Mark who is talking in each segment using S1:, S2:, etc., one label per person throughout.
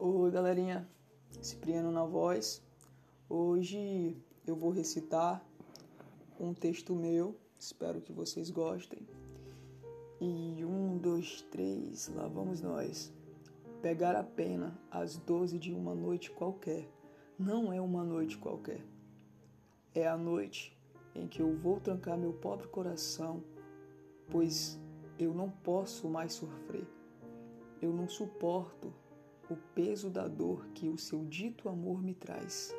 S1: Oi, galerinha. Cipriano na voz. Hoje eu vou recitar um texto meu. Espero que vocês gostem. E um, dois, três, lá vamos nós. Pegar a pena às doze de uma noite qualquer. Não é uma noite qualquer. É a noite em que eu vou trancar meu pobre coração, pois eu não posso mais sofrer. Eu não suporto o peso da dor que o seu dito amor me traz.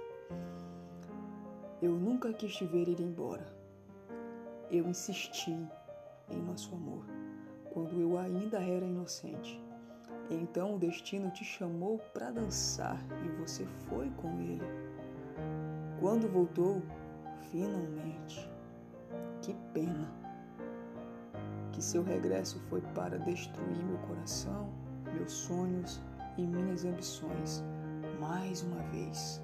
S1: Eu nunca quis te ver ir embora. Eu insisti em nosso amor quando eu ainda era inocente. Então o destino te chamou para dançar e você foi com ele. Quando voltou, finalmente, que pena que seu regresso foi para destruir meu coração, meus sonhos e minhas ambições mais uma vez.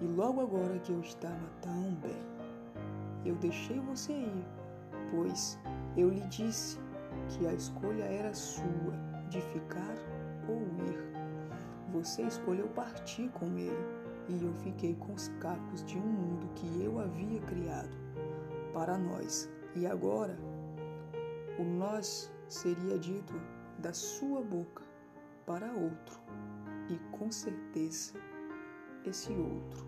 S1: E logo agora que eu estava tão bem, eu deixei você ir, pois eu lhe disse que a escolha era sua de ficar ou ir. Você escolheu partir com ele e eu fiquei com os cacos de um mundo que eu havia criado para nós. E agora, o nós seria dito da sua boca para outro, e com certeza esse outro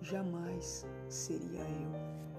S1: jamais seria eu.